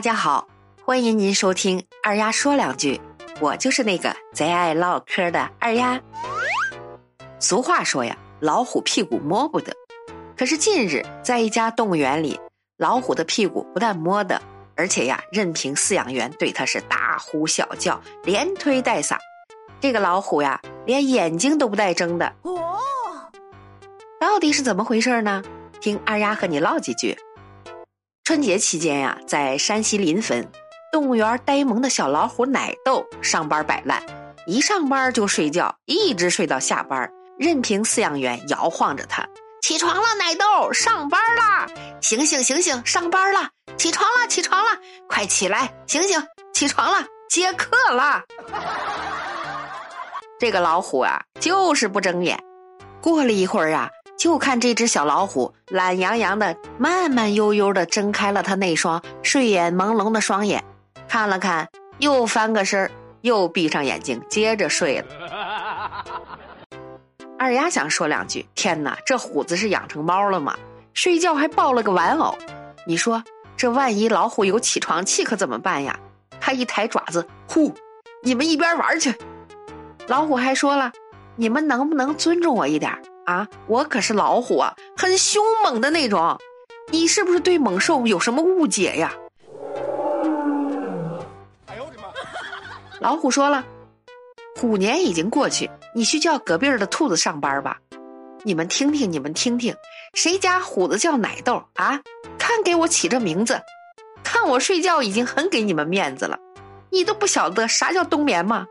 大家好，欢迎您收听二丫说两句，我就是那个贼爱唠嗑的二丫。俗话说呀，老虎屁股摸不得。可是近日在一家动物园里，老虎的屁股不但摸得，而且呀，任凭饲养员对它是大呼小叫，连推带搡。这个老虎呀，连眼睛都不带睁的。哦，到底是怎么回事呢？听二丫和你唠几句。春节期间呀，在山西临汾动物园呆萌的小老虎奶豆上班摆烂，一上班就睡觉，一直睡到下班，任凭饲养员摇晃着它。起床了，奶豆，上班啦！醒醒醒醒，上班了！起床了，起床了，快起来！醒醒，起床了，接客了。这个老虎啊，就是不睁眼。过了一会儿啊。就看这只小老虎懒洋洋的、慢慢悠悠的睁开了它那双睡眼朦胧的双眼，看了看，又翻个身又闭上眼睛，接着睡了。二丫想说两句：天哪，这虎子是养成猫了吗？睡觉还抱了个玩偶，你说这万一老虎有起床气可怎么办呀？他一抬爪子，呼，你们一边玩去。老虎还说了，你们能不能尊重我一点？啊，我可是老虎啊，很凶猛的那种，你是不是对猛兽有什么误解呀？哎呦我的妈！老虎说了，虎年已经过去，你去叫隔壁的兔子上班吧。你们听听，你们听听，谁家虎子叫奶豆啊？看给我起这名字，看我睡觉已经很给你们面子了，你都不晓得啥叫冬眠吗？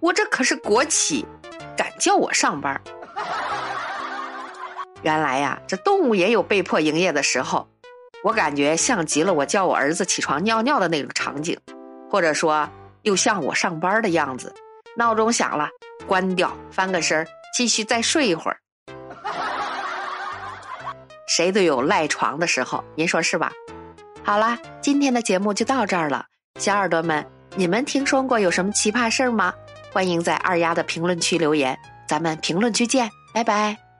我这可是国企，敢叫我上班？原来呀，这动物也有被迫营业的时候，我感觉像极了我叫我儿子起床尿尿的那个场景，或者说又像我上班的样子。闹钟响了，关掉，翻个身继续再睡一会儿。谁都有赖床的时候，您说是吧？好啦，今天的节目就到这儿了，小耳朵们，你们听说过有什么奇葩事儿吗？欢迎在二丫的评论区留言，咱们评论区见，拜拜。